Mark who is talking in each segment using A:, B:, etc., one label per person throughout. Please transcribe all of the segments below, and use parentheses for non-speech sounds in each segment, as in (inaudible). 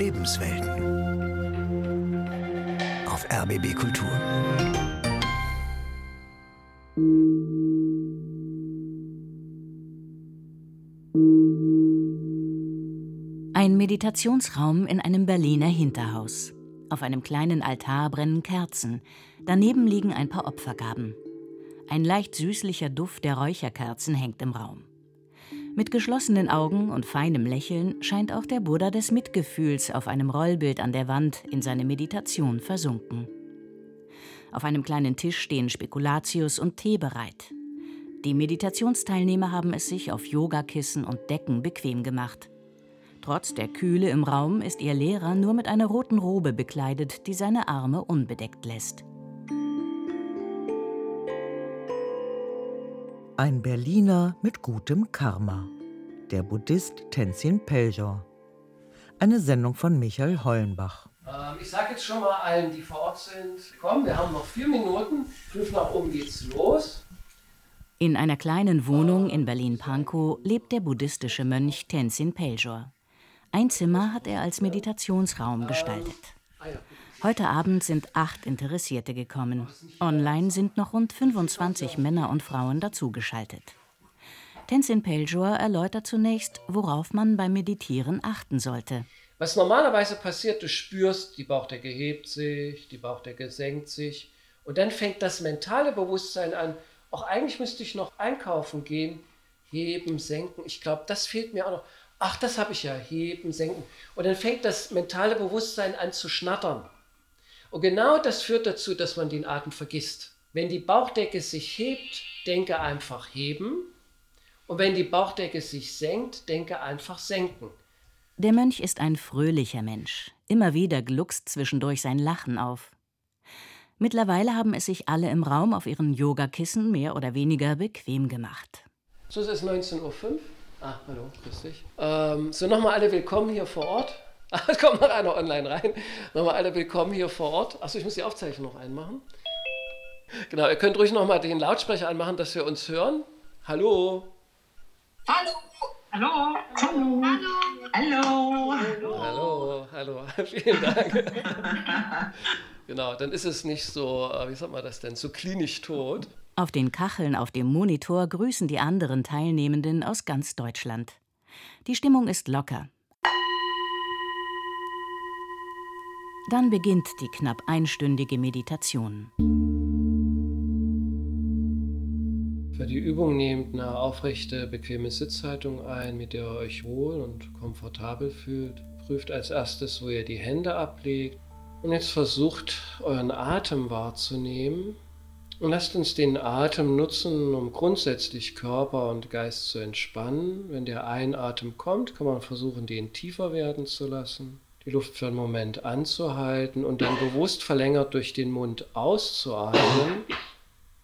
A: Lebenswelten. Auf RBB Kultur.
B: Ein Meditationsraum in einem Berliner Hinterhaus. Auf einem kleinen Altar brennen Kerzen. Daneben liegen ein paar Opfergaben. Ein leicht süßlicher Duft der Räucherkerzen hängt im Raum. Mit geschlossenen Augen und feinem Lächeln scheint auch der Buddha des Mitgefühls auf einem Rollbild an der Wand in seine Meditation versunken. Auf einem kleinen Tisch stehen Spekulatius und Tee bereit. Die Meditationsteilnehmer haben es sich auf Yogakissen und Decken bequem gemacht. Trotz der Kühle im Raum ist ihr Lehrer nur mit einer roten Robe bekleidet, die seine Arme unbedeckt lässt.
C: Ein Berliner mit gutem Karma. Der Buddhist Tenzin Pelger. Eine Sendung von Michael Hollenbach.
D: Ähm, ich sage jetzt schon mal allen, die vor Ort sind, komm, wir haben noch vier Minuten. Fünf nach oben geht's los.
B: In einer kleinen Wohnung in Berlin-Pankow lebt der buddhistische Mönch Tenzin Pelger. Ein Zimmer hat er als Meditationsraum gestaltet. Heute Abend sind acht Interessierte gekommen. Online sind noch rund 25 Männer und Frauen dazugeschaltet. Tenzin Peljor erläutert zunächst, worauf man beim Meditieren achten sollte.
D: Was normalerweise passiert, du spürst, die Bauchdecke hebt sich, die Bauchdecke senkt sich und dann fängt das mentale Bewusstsein an, auch eigentlich müsste ich noch einkaufen gehen, heben, senken. Ich glaube, das fehlt mir auch noch. Ach, das habe ich ja, heben, senken. Und dann fängt das mentale Bewusstsein an zu schnattern. Und genau das führt dazu, dass man den Atem vergisst. Wenn die Bauchdecke sich hebt, denke einfach heben. Und wenn die Bauchdecke sich senkt, denke einfach senken.
B: Der Mönch ist ein fröhlicher Mensch. Immer wieder gluckst zwischendurch sein Lachen auf. Mittlerweile haben es sich alle im Raum auf ihren Yogakissen mehr oder weniger bequem gemacht.
D: So, es ist 19.05 Uhr. Ah, hallo, grüß dich. Ähm, so, nochmal alle willkommen hier vor Ort. (laughs) Es kommt noch einer online rein. Nochmal alle willkommen hier vor Ort. Achso, ich muss die Aufzeichnung noch einmachen. Genau, ihr könnt ruhig nochmal den Lautsprecher anmachen, dass wir uns hören. Hallo.
E: Hallo. Hallo. Hallo. Hallo.
D: Hallo. Hallo. (laughs) Vielen Dank. genau, dann ist es nicht so, äh, wie sagt man das denn, so klinisch tot.
B: Auf den Kacheln auf dem Monitor grüßen die anderen Teilnehmenden aus ganz Deutschland. Die Stimmung ist locker. Dann beginnt die knapp einstündige Meditation.
D: Für die Übung nehmt eine aufrechte, bequeme Sitzhaltung ein, mit der ihr euch wohl und komfortabel fühlt. Prüft als erstes, wo ihr die Hände ablegt. Und jetzt versucht, euren Atem wahrzunehmen. Und lasst uns den Atem nutzen, um grundsätzlich Körper und Geist zu entspannen. Wenn der Einatem kommt, kann man versuchen, den tiefer werden zu lassen die Luft für einen Moment anzuhalten und dann bewusst verlängert durch den Mund auszuatmen.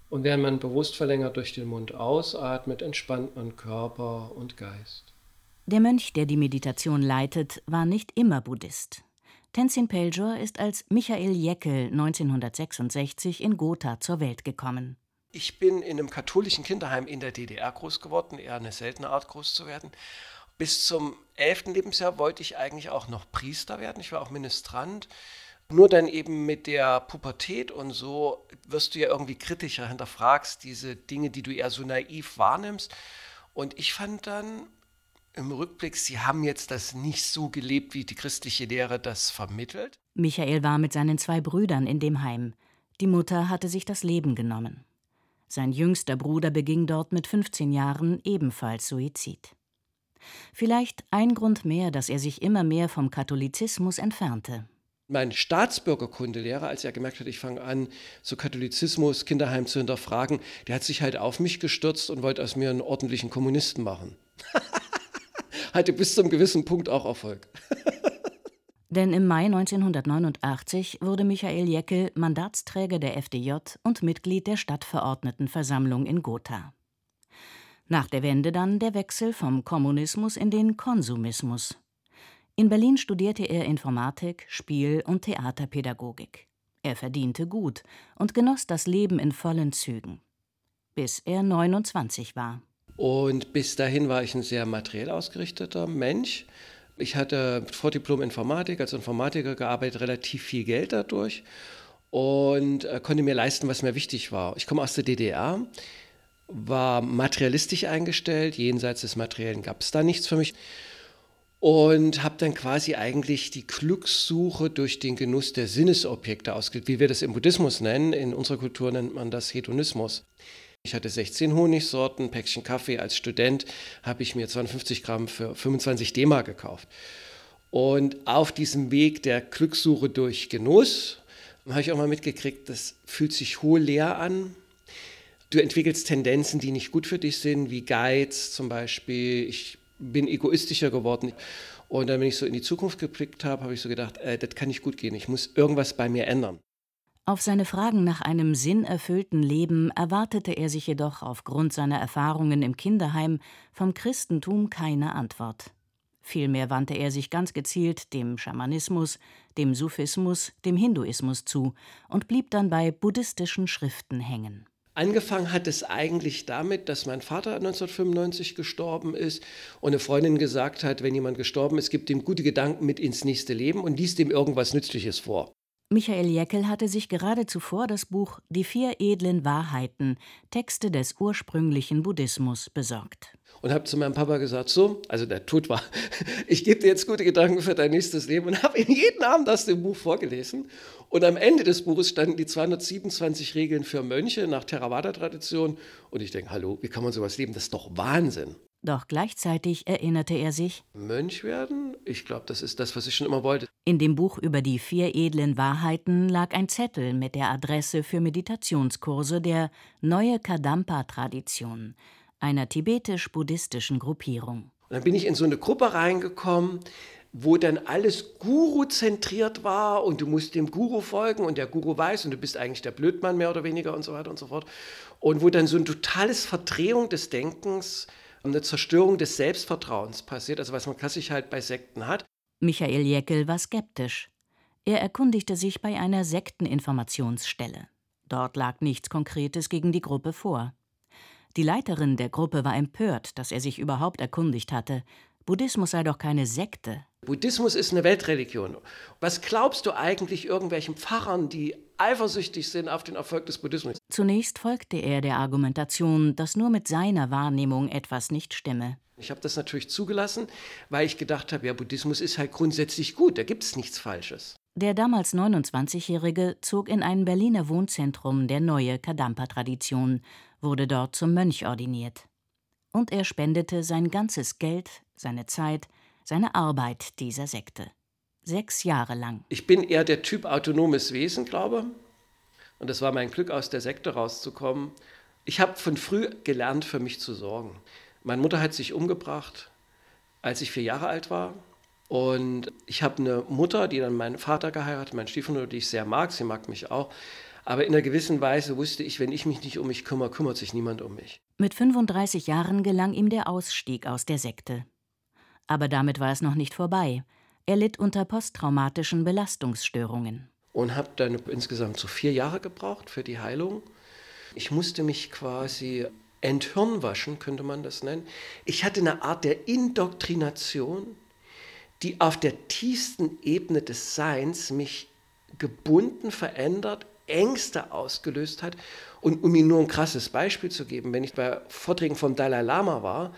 D: Und während man bewusst verlängert durch den Mund ausatmet, entspannt man Körper und Geist.
B: Der Mönch, der die Meditation leitet, war nicht immer Buddhist. Tenzin Peljor ist als Michael Jeckel 1966 in Gotha zur Welt gekommen.
D: Ich bin in einem katholischen Kinderheim in der DDR groß geworden, eher eine seltene Art groß zu werden. Bis zum elften Lebensjahr wollte ich eigentlich auch noch Priester werden. Ich war auch Ministrant. Nur dann eben mit der Pubertät und so wirst du ja irgendwie kritischer, hinterfragst diese Dinge, die du eher so naiv wahrnimmst. Und ich fand dann im Rückblick, sie haben jetzt das nicht so gelebt, wie die christliche Lehre das vermittelt.
B: Michael war mit seinen zwei Brüdern in dem Heim. Die Mutter hatte sich das Leben genommen. Sein jüngster Bruder beging dort mit 15 Jahren ebenfalls Suizid. Vielleicht ein Grund mehr, dass er sich immer mehr vom Katholizismus entfernte.
D: Mein Staatsbürgerkundelehrer, als er gemerkt hat, ich fange an, so Katholizismus, Kinderheim zu hinterfragen, der hat sich halt auf mich gestürzt und wollte aus mir einen ordentlichen Kommunisten machen. (laughs) Hatte bis zum gewissen Punkt auch Erfolg. (laughs)
B: Denn im Mai 1989 wurde Michael Jeckel Mandatsträger der FDJ und Mitglied der Stadtverordnetenversammlung in Gotha. Nach der Wende dann der Wechsel vom Kommunismus in den Konsumismus. In Berlin studierte er Informatik, Spiel- und Theaterpädagogik. Er verdiente gut und genoss das Leben in vollen Zügen. Bis er 29 war.
D: Und bis dahin war ich ein sehr materiell ausgerichteter Mensch. Ich hatte vor Diplom Informatik als Informatiker gearbeitet, relativ viel Geld dadurch und äh, konnte mir leisten, was mir wichtig war. Ich komme aus der DDR, war materialistisch eingestellt, jenseits des Materiellen gab es da nichts für mich und habe dann quasi eigentlich die Glückssuche durch den Genuss der Sinnesobjekte ausgelegt, wie wir das im Buddhismus nennen. In unserer Kultur nennt man das Hedonismus. Ich hatte 16 Honigsorten, Päckchen Kaffee. Als Student habe ich mir 250 Gramm für 25 D-Mark gekauft. Und auf diesem Weg der Glückssuche durch Genuss habe ich auch mal mitgekriegt, das fühlt sich hohl leer an. Du entwickelst Tendenzen, die nicht gut für dich sind, wie Geiz zum Beispiel. Ich bin egoistischer geworden. Und dann, wenn ich so in die Zukunft geblickt habe, habe ich so gedacht, äh, das kann nicht gut gehen. Ich muss irgendwas bei mir ändern.
B: Auf seine Fragen nach einem sinnerfüllten Leben erwartete er sich jedoch aufgrund seiner Erfahrungen im Kinderheim vom Christentum keine Antwort. Vielmehr wandte er sich ganz gezielt dem Schamanismus, dem Sufismus, dem Hinduismus zu und blieb dann bei buddhistischen Schriften hängen.
D: Angefangen hat es eigentlich damit, dass mein Vater 1995 gestorben ist und eine Freundin gesagt hat, wenn jemand gestorben ist, gibt ihm gute Gedanken mit ins nächste Leben und liest ihm irgendwas Nützliches vor.
B: Michael Jäckel hatte sich gerade zuvor das Buch Die vier edlen Wahrheiten, Texte des ursprünglichen Buddhismus besorgt
D: und habe zu meinem Papa gesagt, so, also der Tod war, (laughs) ich gebe dir jetzt gute Gedanken für dein nächstes Leben und habe ihm jeden Abend aus dem Buch vorgelesen. Und am Ende des Buches standen die 227 Regeln für Mönche nach Theravada-Tradition. Und ich denke, hallo, wie kann man sowas leben? Das ist doch Wahnsinn.
B: Doch gleichzeitig erinnerte er sich,
D: Mönch werden? Ich glaube, das ist das, was ich schon immer wollte.
B: In dem Buch über die vier edlen Wahrheiten lag ein Zettel mit der Adresse für Meditationskurse der Neue Kadampa-Tradition, einer tibetisch-buddhistischen Gruppierung.
D: Und dann bin ich in so eine Gruppe reingekommen, wo dann alles Guru-zentriert war und du musst dem Guru folgen und der Guru weiß und du bist eigentlich der Blödmann mehr oder weniger und so weiter und so fort. Und wo dann so ein totales Verdrehung des Denkens, eine Zerstörung des Selbstvertrauens passiert, also was man klassisch halt bei Sekten hat.
B: Michael Jäckel war skeptisch. Er erkundigte sich bei einer Sekteninformationsstelle. Dort lag nichts Konkretes gegen die Gruppe vor. Die Leiterin der Gruppe war empört, dass er sich überhaupt erkundigt hatte. Buddhismus sei doch keine Sekte.
D: Buddhismus ist eine Weltreligion. Was glaubst du eigentlich irgendwelchen Pfarrern, die eifersüchtig sind auf den Erfolg des Buddhismus?
B: Zunächst folgte er der Argumentation, dass nur mit seiner Wahrnehmung etwas nicht stimme.
D: Ich habe das natürlich zugelassen, weil ich gedacht habe, ja, Buddhismus ist halt grundsätzlich gut, da gibt es nichts Falsches.
B: Der damals 29-Jährige zog in ein Berliner Wohnzentrum der neue Kadampa-Tradition, wurde dort zum Mönch ordiniert. Und er spendete sein ganzes Geld, seine Zeit, seine Arbeit dieser Sekte. Sechs Jahre lang.
D: Ich bin eher der Typ autonomes Wesen, glaube Und es war mein Glück, aus der Sekte rauszukommen. Ich habe von früh gelernt, für mich zu sorgen. Meine Mutter hat sich umgebracht, als ich vier Jahre alt war. Und ich habe eine Mutter, die dann meinen Vater geheiratet, meinen Stiefvater, die ich sehr mag, sie mag mich auch. Aber in einer gewissen Weise wusste ich, wenn ich mich nicht um mich kümmere, kümmert sich niemand um mich.
B: Mit 35 Jahren gelang ihm der Ausstieg aus der Sekte. Aber damit war es noch nicht vorbei. Er litt unter posttraumatischen Belastungsstörungen.
D: Und habe dann insgesamt so vier Jahre gebraucht für die Heilung. Ich musste mich quasi enthirnwaschen, könnte man das nennen. Ich hatte eine Art der Indoktrination die auf der tiefsten Ebene des Seins mich gebunden, verändert, Ängste ausgelöst hat. Und um Ihnen nur ein krasses Beispiel zu geben, wenn ich bei Vorträgen vom Dalai Lama war,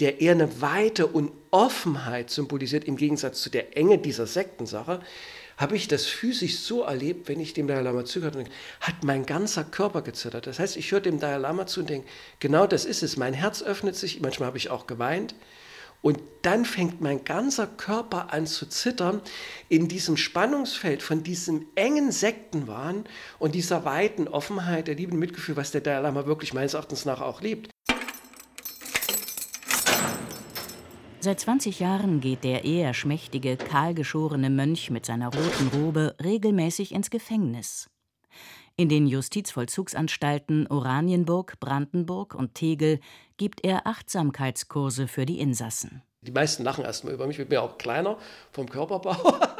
D: der eher eine Weite und Offenheit symbolisiert im Gegensatz zu der Enge dieser Sektensache, habe ich das physisch so erlebt, wenn ich dem Dalai Lama zugehört hat mein ganzer Körper gezittert. Das heißt, ich höre dem Dalai Lama zu und denke, genau das ist es. Mein Herz öffnet sich, manchmal habe ich auch geweint. Und dann fängt mein ganzer Körper an zu zittern in diesem Spannungsfeld von diesem engen Sektenwahn und dieser weiten Offenheit der lieben Mitgefühl, was der Dalai Lama wirklich meines Erachtens nach auch lebt.
B: Seit 20 Jahren geht der eher schmächtige, kahlgeschorene Mönch mit seiner roten Robe regelmäßig ins Gefängnis. In den Justizvollzugsanstalten Oranienburg, Brandenburg und Tegel gibt er Achtsamkeitskurse für die Insassen.
D: Die meisten lachen erstmal über mich, ich bin ja auch kleiner vom Körperbau. (laughs)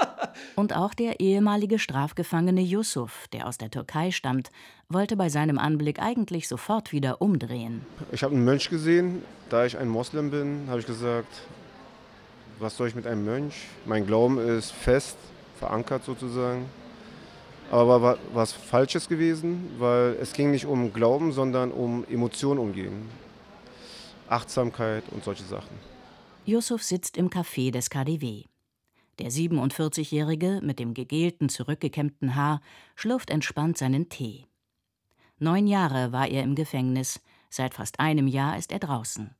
B: und auch der ehemalige Strafgefangene Yusuf, der aus der Türkei stammt, wollte bei seinem Anblick eigentlich sofort wieder umdrehen.
F: Ich habe einen Mönch gesehen, da ich ein Moslem bin, habe ich gesagt, was soll ich mit einem Mönch? Mein Glauben ist fest verankert sozusagen. Aber war was Falsches gewesen, weil es ging nicht um Glauben, sondern um Emotionen umgehen. Achtsamkeit und solche Sachen.
B: Yusuf sitzt im Café des KDW. Der 47-Jährige mit dem gegelten, zurückgekämmten Haar schlürft entspannt seinen Tee. Neun Jahre war er im Gefängnis, seit fast einem Jahr ist er draußen.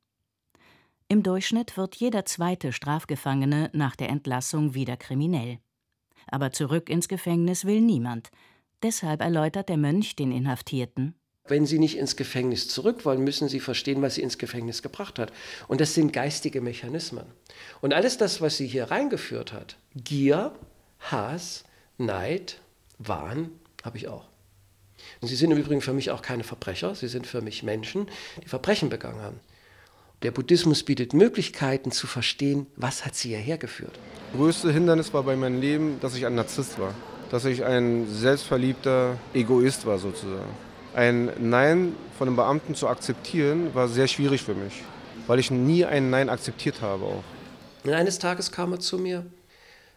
B: Im Durchschnitt wird jeder zweite Strafgefangene nach der Entlassung wieder kriminell. Aber zurück ins Gefängnis will niemand. Deshalb erläutert der Mönch den Inhaftierten.
D: Wenn Sie nicht ins Gefängnis zurück wollen, müssen Sie verstehen, was Sie ins Gefängnis gebracht hat. Und das sind geistige Mechanismen. Und alles das, was Sie hier reingeführt hat, Gier, Hass, Neid, Wahn, habe ich auch. Und Sie sind im Übrigen für mich auch keine Verbrecher, Sie sind für mich Menschen, die Verbrechen begangen haben. Der Buddhismus bietet Möglichkeiten zu verstehen, was hat sie hierher geführt.
F: Das größte Hindernis war bei meinem Leben, dass ich ein Narzisst war. Dass ich ein selbstverliebter Egoist war sozusagen. Ein Nein von einem Beamten zu akzeptieren, war sehr schwierig für mich, weil ich nie ein Nein akzeptiert habe auch.
D: Und eines Tages kam er zu mir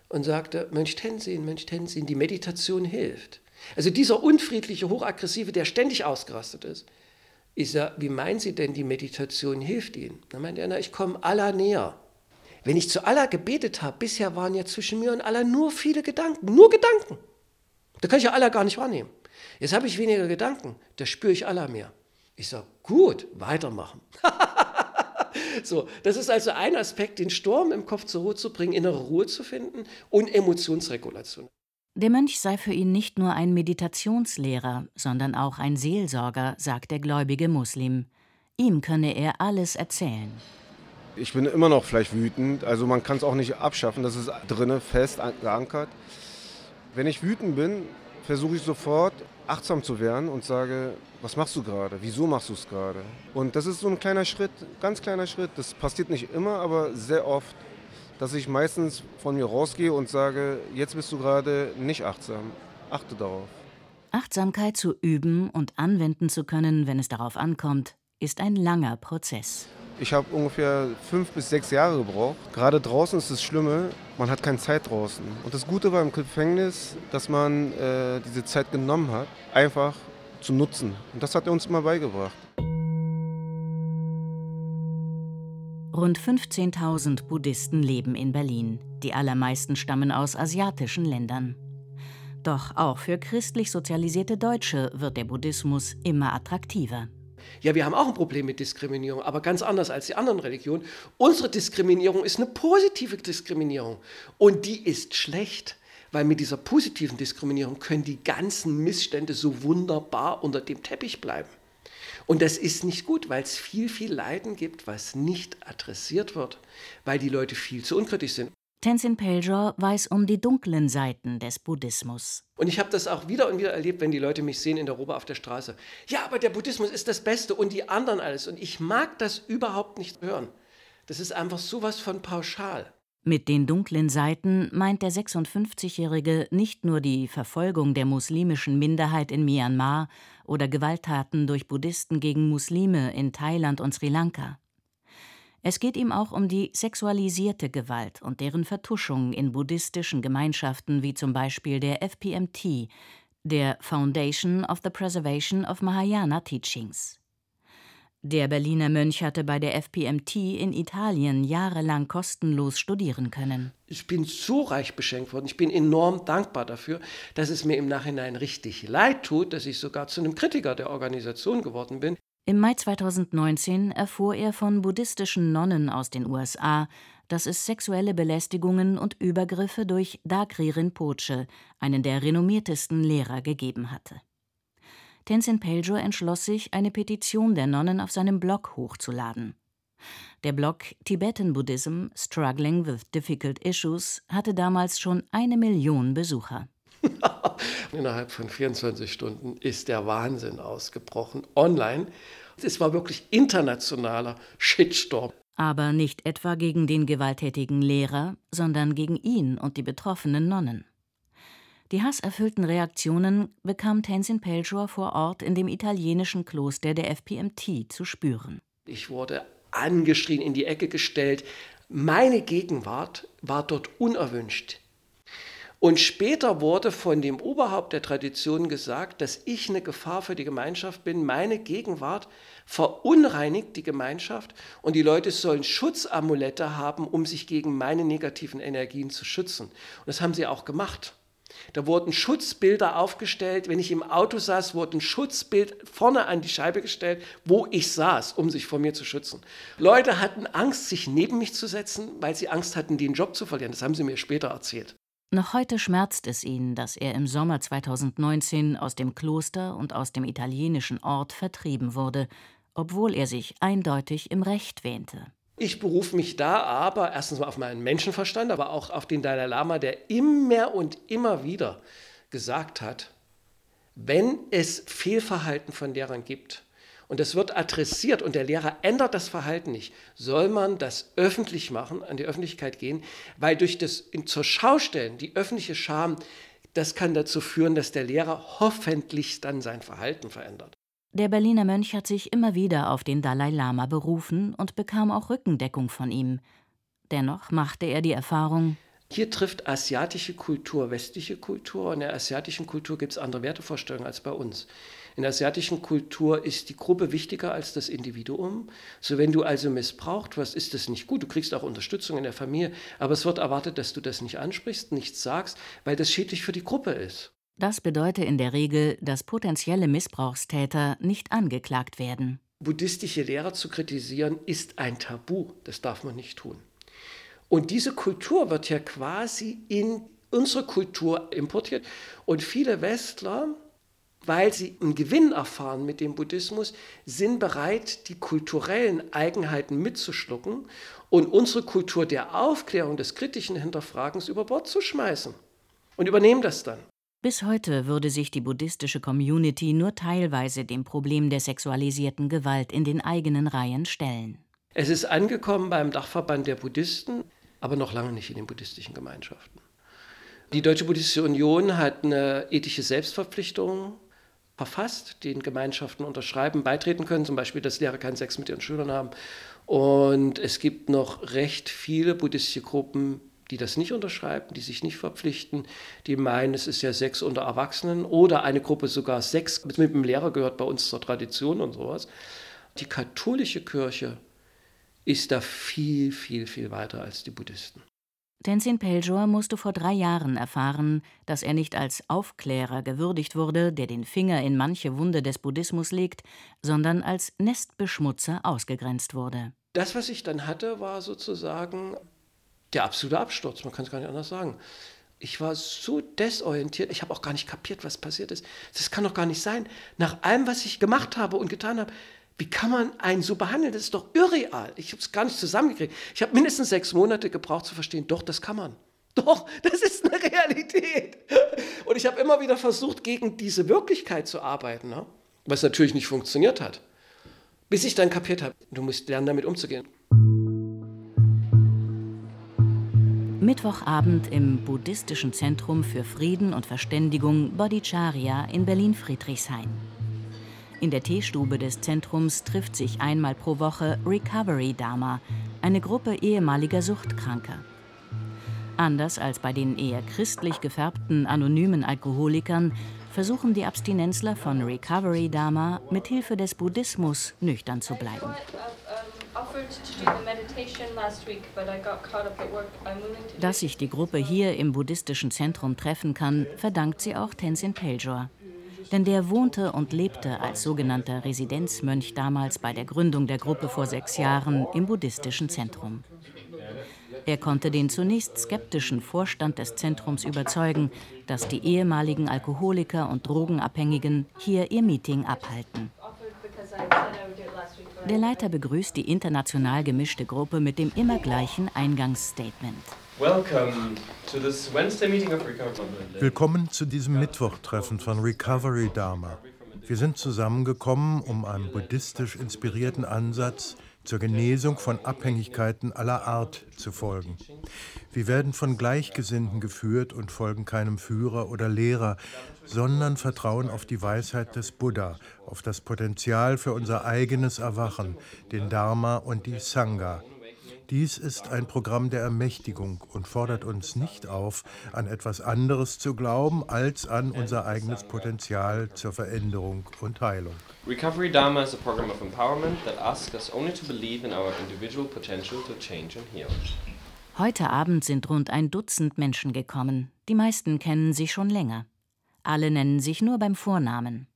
D: und sagte, Mönch Tenzin, Mönch Tenzin, die Meditation hilft. Also dieser unfriedliche, hochaggressive, der ständig ausgerastet ist, ich sage, wie meinen Sie denn, die Meditation hilft Ihnen? Dann meint er, na, ich komme Allah näher. Wenn ich zu Allah gebetet habe, bisher waren ja zwischen mir und Allah nur viele Gedanken, nur Gedanken. Da kann ich ja Allah gar nicht wahrnehmen. Jetzt habe ich weniger Gedanken, da spüre ich Allah mehr. Ich sage, gut, weitermachen. (laughs) so, das ist also ein Aspekt, den Sturm im Kopf zur Ruhe zu bringen, innere Ruhe zu finden und Emotionsregulation.
B: Der Mönch sei für ihn nicht nur ein Meditationslehrer, sondern auch ein Seelsorger, sagt der gläubige Muslim. Ihm könne er alles erzählen.
F: Ich bin immer noch vielleicht wütend, also man kann es auch nicht abschaffen, das ist drinne fest verankert. Wenn ich wütend bin, versuche ich sofort achtsam zu werden und sage, was machst du gerade? Wieso machst du es gerade? Und das ist so ein kleiner Schritt, ganz kleiner Schritt. Das passiert nicht immer, aber sehr oft dass ich meistens von mir rausgehe und sage, jetzt bist du gerade nicht achtsam. Achte darauf.
B: Achtsamkeit zu üben und anwenden zu können, wenn es darauf ankommt, ist ein langer Prozess.
F: Ich habe ungefähr fünf bis sechs Jahre gebraucht. Gerade draußen ist das Schlimme, man hat keine Zeit draußen. Und das Gute war im Gefängnis, dass man äh, diese Zeit genommen hat, einfach zu nutzen. Und das hat er uns immer beigebracht.
B: Rund 15.000 Buddhisten leben in Berlin. Die allermeisten stammen aus asiatischen Ländern. Doch auch für christlich sozialisierte Deutsche wird der Buddhismus immer attraktiver.
D: Ja, wir haben auch ein Problem mit Diskriminierung, aber ganz anders als die anderen Religionen. Unsere Diskriminierung ist eine positive Diskriminierung und die ist schlecht, weil mit dieser positiven Diskriminierung können die ganzen Missstände so wunderbar unter dem Teppich bleiben. Und das ist nicht gut, weil es viel, viel Leiden gibt, was nicht adressiert wird, weil die Leute viel zu unkritisch sind.
B: Tenzin Peljor weiß um die dunklen Seiten des Buddhismus.
D: Und ich habe das auch wieder und wieder erlebt, wenn die Leute mich sehen in der Robe auf der Straße. Ja, aber der Buddhismus ist das Beste und die anderen alles. Und ich mag das überhaupt nicht hören. Das ist einfach sowas von pauschal.
B: Mit den dunklen Seiten meint der 56-Jährige nicht nur die Verfolgung der muslimischen Minderheit in Myanmar oder Gewalttaten durch Buddhisten gegen Muslime in Thailand und Sri Lanka. Es geht ihm auch um die sexualisierte Gewalt und deren Vertuschung in buddhistischen Gemeinschaften wie zum Beispiel der FPMT, der Foundation of the Preservation of Mahayana Teachings. Der Berliner Mönch hatte bei der FPMT in Italien jahrelang kostenlos studieren können.
D: Ich bin so reich beschenkt worden. Ich bin enorm dankbar dafür, dass es mir im Nachhinein richtig leid tut, dass ich sogar zu einem Kritiker der Organisation geworden bin.
B: Im Mai 2019 erfuhr er von buddhistischen Nonnen aus den USA, dass es sexuelle Belästigungen und Übergriffe durch Dagri Rinpoche, einen der renommiertesten Lehrer, gegeben hatte. Tenzin Peljo entschloss sich, eine Petition der Nonnen auf seinem Blog hochzuladen. Der Blog Tibetan Buddhism Struggling with Difficult Issues hatte damals schon eine Million Besucher. (laughs)
D: Innerhalb von 24 Stunden ist der Wahnsinn ausgebrochen, online. Es war wirklich internationaler Shitstorm.
B: Aber nicht etwa gegen den gewalttätigen Lehrer, sondern gegen ihn und die betroffenen Nonnen. Die hasserfüllten Reaktionen bekam Tenzin Pelchor vor Ort in dem italienischen Kloster der FPMT zu spüren.
D: Ich wurde angeschrien, in die Ecke gestellt, meine Gegenwart war dort unerwünscht. Und später wurde von dem Oberhaupt der Tradition gesagt, dass ich eine Gefahr für die Gemeinschaft bin. Meine Gegenwart verunreinigt die Gemeinschaft und die Leute sollen Schutzamulette haben, um sich gegen meine negativen Energien zu schützen. Und das haben sie auch gemacht. Da wurden Schutzbilder aufgestellt. Wenn ich im Auto saß, wurde ein Schutzbild vorne an die Scheibe gestellt, wo ich saß, um sich vor mir zu schützen. Leute hatten Angst, sich neben mich zu setzen, weil sie Angst hatten, den Job zu verlieren. Das haben sie mir später erzählt.
B: Noch heute schmerzt es ihn, dass er im Sommer 2019 aus dem Kloster und aus dem italienischen Ort vertrieben wurde, obwohl er sich eindeutig im Recht wähnte.
D: Ich berufe mich da aber erstens mal auf meinen Menschenverstand, aber auch auf den Dalai Lama, der immer und immer wieder gesagt hat, wenn es Fehlverhalten von Lehrern gibt, und das wird adressiert und der Lehrer ändert das Verhalten nicht, soll man das öffentlich machen, an die Öffentlichkeit gehen, weil durch das zur Schaustellen, die öffentliche Scham, das kann dazu führen, dass der Lehrer hoffentlich dann sein Verhalten verändert.
B: Der Berliner Mönch hat sich immer wieder auf den Dalai Lama berufen und bekam auch Rückendeckung von ihm. Dennoch machte er die Erfahrung,
D: hier trifft asiatische Kultur westliche Kultur und in der asiatischen Kultur gibt es andere Wertevorstellungen als bei uns. In der asiatischen Kultur ist die Gruppe wichtiger als das Individuum. So wenn du also missbraucht wirst, ist das nicht gut. Du kriegst auch Unterstützung in der Familie, aber es wird erwartet, dass du das nicht ansprichst, nichts sagst, weil das schädlich für die Gruppe ist.
B: Das bedeutet in der Regel, dass potenzielle Missbrauchstäter nicht angeklagt werden.
D: Buddhistische Lehrer zu kritisieren ist ein Tabu. Das darf man nicht tun. Und diese Kultur wird ja quasi in unsere Kultur importiert. Und viele Westler weil sie einen Gewinn erfahren mit dem Buddhismus, sind bereit, die kulturellen Eigenheiten mitzuschlucken und unsere Kultur der Aufklärung, des kritischen Hinterfragens über Bord zu schmeißen und übernehmen das dann.
B: Bis heute würde sich die buddhistische Community nur teilweise dem Problem der sexualisierten Gewalt in den eigenen Reihen stellen.
D: Es ist angekommen beim Dachverband der Buddhisten, aber noch lange nicht in den buddhistischen Gemeinschaften. Die Deutsche Buddhistische Union hat eine ethische Selbstverpflichtung verfasst, den Gemeinschaften unterschreiben, beitreten können, zum Beispiel, dass Lehrer keinen Sex mit ihren Schülern haben. Und es gibt noch recht viele buddhistische Gruppen, die das nicht unterschreiben, die sich nicht verpflichten, die meinen, es ist ja Sex unter Erwachsenen oder eine Gruppe sogar Sex mit dem Lehrer gehört bei uns zur Tradition und sowas. Die katholische Kirche ist da viel, viel, viel weiter als die Buddhisten.
B: Tenzin Peljor musste vor drei Jahren erfahren, dass er nicht als Aufklärer gewürdigt wurde, der den Finger in manche Wunde des Buddhismus legt, sondern als Nestbeschmutzer ausgegrenzt wurde.
D: Das, was ich dann hatte, war sozusagen der absolute Absturz, man kann es gar nicht anders sagen. Ich war so desorientiert, ich habe auch gar nicht kapiert, was passiert ist. Das kann doch gar nicht sein. Nach allem, was ich gemacht habe und getan habe, wie kann man einen so behandeln? Das ist doch irreal. Ich habe es gar nicht zusammengekriegt. Ich habe mindestens sechs Monate gebraucht zu verstehen, doch, das kann man. Doch, das ist eine Realität. Und ich habe immer wieder versucht, gegen diese Wirklichkeit zu arbeiten, ne? was natürlich nicht funktioniert hat. Bis ich dann kapiert habe, du musst lernen, damit umzugehen.
B: Mittwochabend im Buddhistischen Zentrum für Frieden und Verständigung Bodhicharya in Berlin-Friedrichshain. In der Teestube des Zentrums trifft sich einmal pro Woche Recovery Dharma, eine Gruppe ehemaliger Suchtkranker. Anders als bei den eher christlich gefärbten anonymen Alkoholikern versuchen die Abstinenzler von Recovery Dharma mit Hilfe des Buddhismus nüchtern zu bleiben. Dass sich die Gruppe hier im buddhistischen Zentrum treffen kann, verdankt sie auch Tenzin Peljor denn der wohnte und lebte als sogenannter Residenzmönch damals bei der Gründung der Gruppe vor sechs Jahren im buddhistischen Zentrum. Er konnte den zunächst skeptischen Vorstand des Zentrums überzeugen, dass die ehemaligen Alkoholiker und Drogenabhängigen hier ihr Meeting abhalten. Der Leiter begrüßt die international gemischte Gruppe mit dem immer gleichen Eingangsstatement.
G: Willkommen zu diesem Mittwochtreffen von Recovery Dharma. Wir sind zusammengekommen, um einem buddhistisch inspirierten Ansatz zur Genesung von Abhängigkeiten aller Art zu folgen. Wir werden von Gleichgesinnten geführt und folgen keinem Führer oder Lehrer, sondern vertrauen auf die Weisheit des Buddha, auf das Potenzial für unser eigenes Erwachen, den Dharma und die Sangha, Dies ist ein Programm der Ermächtigung und fordert uns nicht auf, an etwas anderes zu glauben, als an unser eigenes Potenzial zur Veränderung und Heilung.
H: Recovery Dharma is a program of empowerment that asks us only to believe in our individual potential to change and heal.
B: Heute Abend sind rund ein Dutzend Menschen gekommen. Die meisten kennen sich schon länger. Alle nennen sich nur beim Vornamen.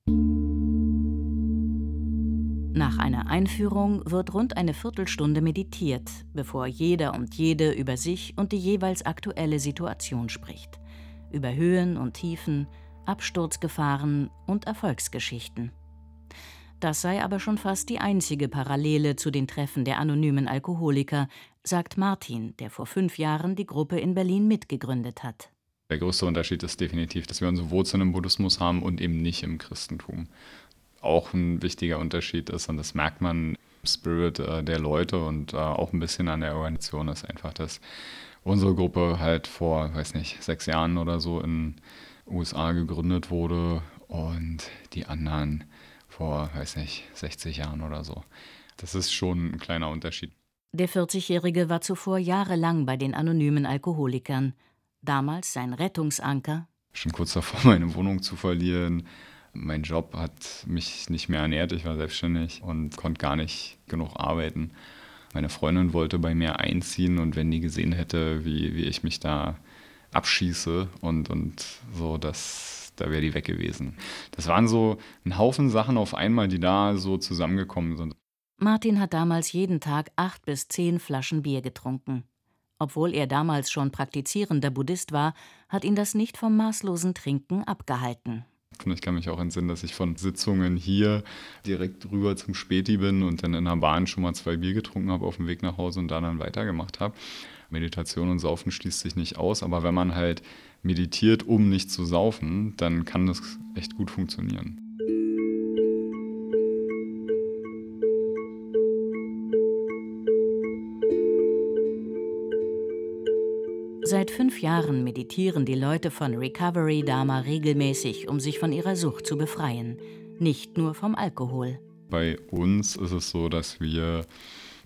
B: Nach einer Einführung wird rund eine Viertelstunde meditiert, bevor jeder und jede über sich und die jeweils aktuelle Situation spricht. Über Höhen und Tiefen, Absturzgefahren und Erfolgsgeschichten. Das sei aber schon fast die einzige Parallele zu den Treffen der anonymen Alkoholiker, sagt Martin, der vor fünf Jahren die Gruppe in Berlin mitgegründet hat.
I: Der größte Unterschied ist definitiv, dass wir unsere Wurzeln im Buddhismus haben und eben nicht im Christentum auch ein wichtiger Unterschied ist und das merkt man im Spirit äh, der Leute und äh, auch ein bisschen an der Organisation ist einfach, dass unsere Gruppe halt vor, weiß nicht, sechs Jahren oder so in USA gegründet wurde und die anderen vor, weiß nicht, 60 Jahren oder so. Das ist schon ein kleiner Unterschied.
B: Der 40-Jährige war zuvor jahrelang bei den anonymen Alkoholikern. Damals sein Rettungsanker.
I: Schon kurz davor, (laughs) meine Wohnung zu verlieren, mein Job hat mich nicht mehr ernährt. Ich war selbstständig und konnte gar nicht genug arbeiten. Meine Freundin wollte bei mir einziehen und wenn die gesehen hätte, wie, wie ich mich da abschieße und, und so, das, da wäre die weg gewesen. Das waren so ein Haufen Sachen auf einmal, die da so zusammengekommen sind.
B: Martin hat damals jeden Tag acht bis zehn Flaschen Bier getrunken. Obwohl er damals schon praktizierender Buddhist war, hat ihn das nicht vom maßlosen Trinken abgehalten.
I: Ich kann mich auch entsinnen, dass ich von Sitzungen hier direkt rüber zum Späti bin und dann in der Bahn schon mal zwei Bier getrunken habe auf dem Weg nach Hause und da dann weitergemacht habe. Meditation und Saufen schließt sich nicht aus, aber wenn man halt meditiert, um nicht zu saufen, dann kann das echt gut funktionieren.
B: Seit fünf Jahren meditieren die Leute von Recovery Dharma regelmäßig, um sich von ihrer Sucht zu befreien. Nicht nur vom Alkohol.
I: Bei uns ist es so, dass wir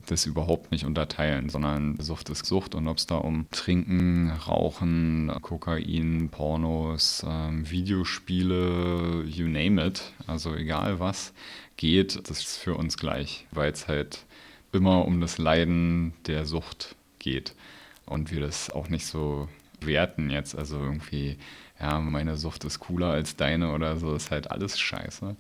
I: das überhaupt nicht unterteilen, sondern Sucht ist Sucht und ob es da um Trinken, Rauchen, Kokain, Pornos, ähm, Videospiele, you name it, also egal was geht, das ist für uns gleich, weil es halt immer um das Leiden der Sucht geht und wir das auch nicht so werten jetzt. Also irgendwie, ja, meine Sucht ist cooler als deine oder so, ist halt alles scheiße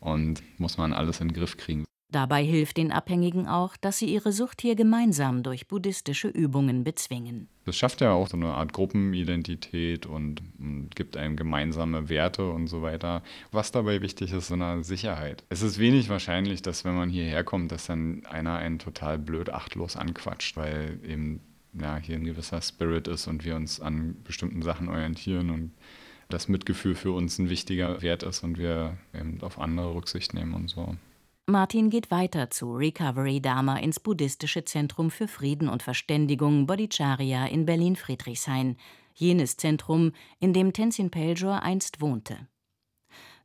I: und muss man alles in den Griff kriegen.
B: Dabei hilft den Abhängigen auch, dass sie ihre Sucht hier gemeinsam durch buddhistische Übungen bezwingen.
I: Das schafft ja auch so eine Art Gruppenidentität und, und, gibt einem gemeinsame Werte und so weiter. Was dabei wichtig ist, so eine Sicherheit. Es ist wenig wahrscheinlich, dass wenn man hierher kommt, dass dann einer einen total blöd achtlos anquatscht, weil eben ja, hier ein gewisser Spirit ist und wir uns an bestimmten Sachen orientieren und das Mitgefühl für uns ein wichtiger Wert ist und wir eben auf andere Rücksicht nehmen und so.
B: Martin geht weiter zu Recovery Dharma ins buddhistische Zentrum für Frieden und Verständigung Bodhicharya in Berlin-Friedrichshain, jenes Zentrum, in dem Tenzin Peljor einst wohnte.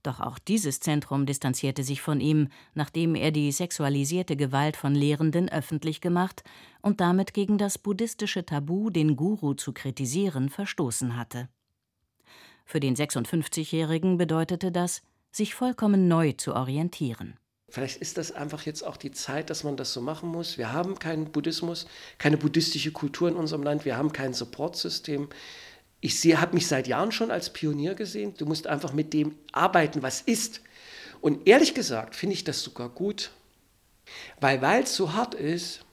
B: Doch auch dieses Zentrum distanzierte sich von ihm, nachdem er die sexualisierte Gewalt von Lehrenden öffentlich gemacht und damit gegen das buddhistische Tabu, den Guru zu kritisieren, verstoßen hatte. Für den 56-Jährigen bedeutete das, sich vollkommen neu zu orientieren.
D: Vielleicht ist das einfach jetzt auch die Zeit, dass man das so machen muss. Wir haben keinen Buddhismus, keine buddhistische Kultur in unserem Land, wir haben kein Supportsystem ich habe mich seit Jahren schon als Pionier gesehen. Du musst einfach mit dem arbeiten, was ist. Und ehrlich gesagt finde ich das sogar gut, weil weil es so hart ist,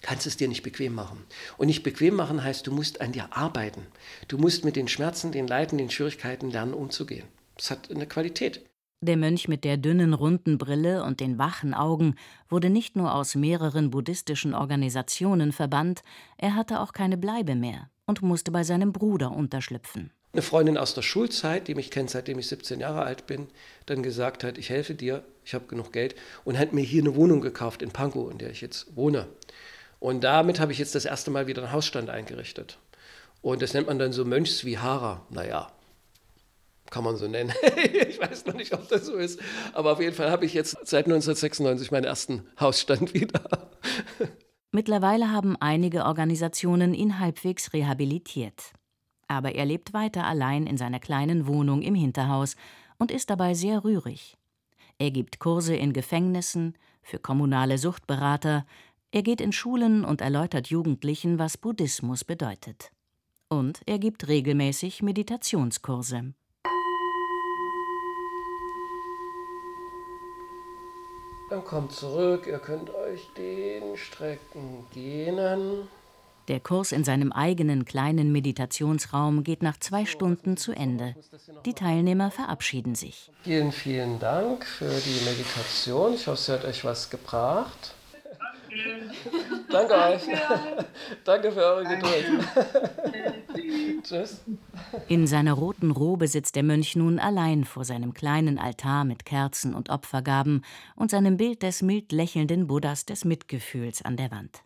D: kannst es dir nicht bequem machen. Und nicht bequem machen heißt, du musst an dir arbeiten. Du musst mit den Schmerzen, den Leiden, den Schwierigkeiten lernen, umzugehen. Das hat eine Qualität.
B: Der Mönch mit der dünnen runden Brille und den wachen Augen wurde nicht nur aus mehreren buddhistischen Organisationen verbannt, er hatte auch keine Bleibe mehr und musste bei seinem Bruder unterschlüpfen.
D: Eine Freundin aus der Schulzeit, die mich kennt, seitdem ich 17 Jahre alt bin, dann gesagt hat, ich helfe dir, ich habe genug Geld und hat mir hier eine Wohnung gekauft in Pankow, in der ich jetzt wohne. Und damit habe ich jetzt das erste Mal wieder einen Hausstand eingerichtet. Und das nennt man dann so Mönchsvihara. Naja, kann man so nennen. (laughs) ich weiß noch nicht, ob das so ist. Aber auf jeden Fall habe ich jetzt seit 1996 meinen ersten Hausstand (laughs) wieder.
B: Mittlerweile haben einige Organisationen ihn halbwegs rehabilitiert. Aber er lebt weiter allein in seiner kleinen Wohnung im Hinterhaus und ist dabei sehr rührig. Er gibt Kurse in Gefängnissen, für kommunale Suchtberater, er geht in Schulen und erläutert Jugendlichen, was Buddhismus bedeutet. Und er gibt regelmäßig Meditationskurse.
D: Dann kommt zurück, ihr könnt euch den Strecken gehen.
B: Der Kurs in seinem eigenen kleinen Meditationsraum geht nach zwei Stunden zu Ende. Die Teilnehmer verabschieden sich.
D: Vielen, vielen Dank für die Meditation. Ich hoffe, sie hat euch was gebracht. Danke euch. (laughs) Danke für eure Geduld. (laughs) Tschüss.
B: In seiner roten Robe sitzt der Mönch nun allein vor seinem kleinen Altar mit Kerzen und Opfergaben und seinem Bild des mild lächelnden Buddhas des Mitgefühls an der Wand.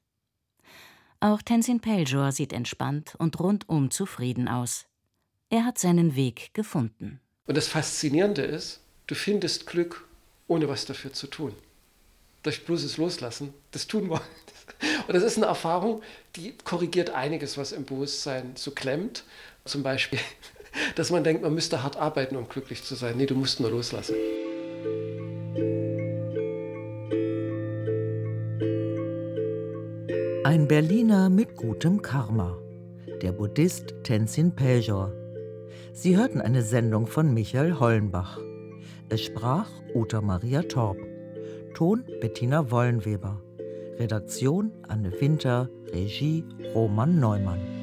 B: Auch Tenzin Peljor sieht entspannt und rundum zufrieden aus. Er hat seinen Weg gefunden.
D: Und das Faszinierende ist, du findest Glück, ohne was dafür zu tun. Durch bloßes Loslassen, das tun wir. Und das ist eine Erfahrung, die korrigiert einiges, was im Bewusstsein so klemmt. Zum Beispiel, (laughs) dass man denkt, man müsste hart arbeiten, um glücklich zu sein. Nee, du musst nur loslassen.
C: Ein Berliner mit gutem Karma. Der Buddhist Tenzin Peljor. Sie hörten eine Sendung von Michael Hollenbach. Es sprach Uta Maria Torp. Ton Bettina Wollenweber. Redaktion Anne Winter. Regie Roman Neumann.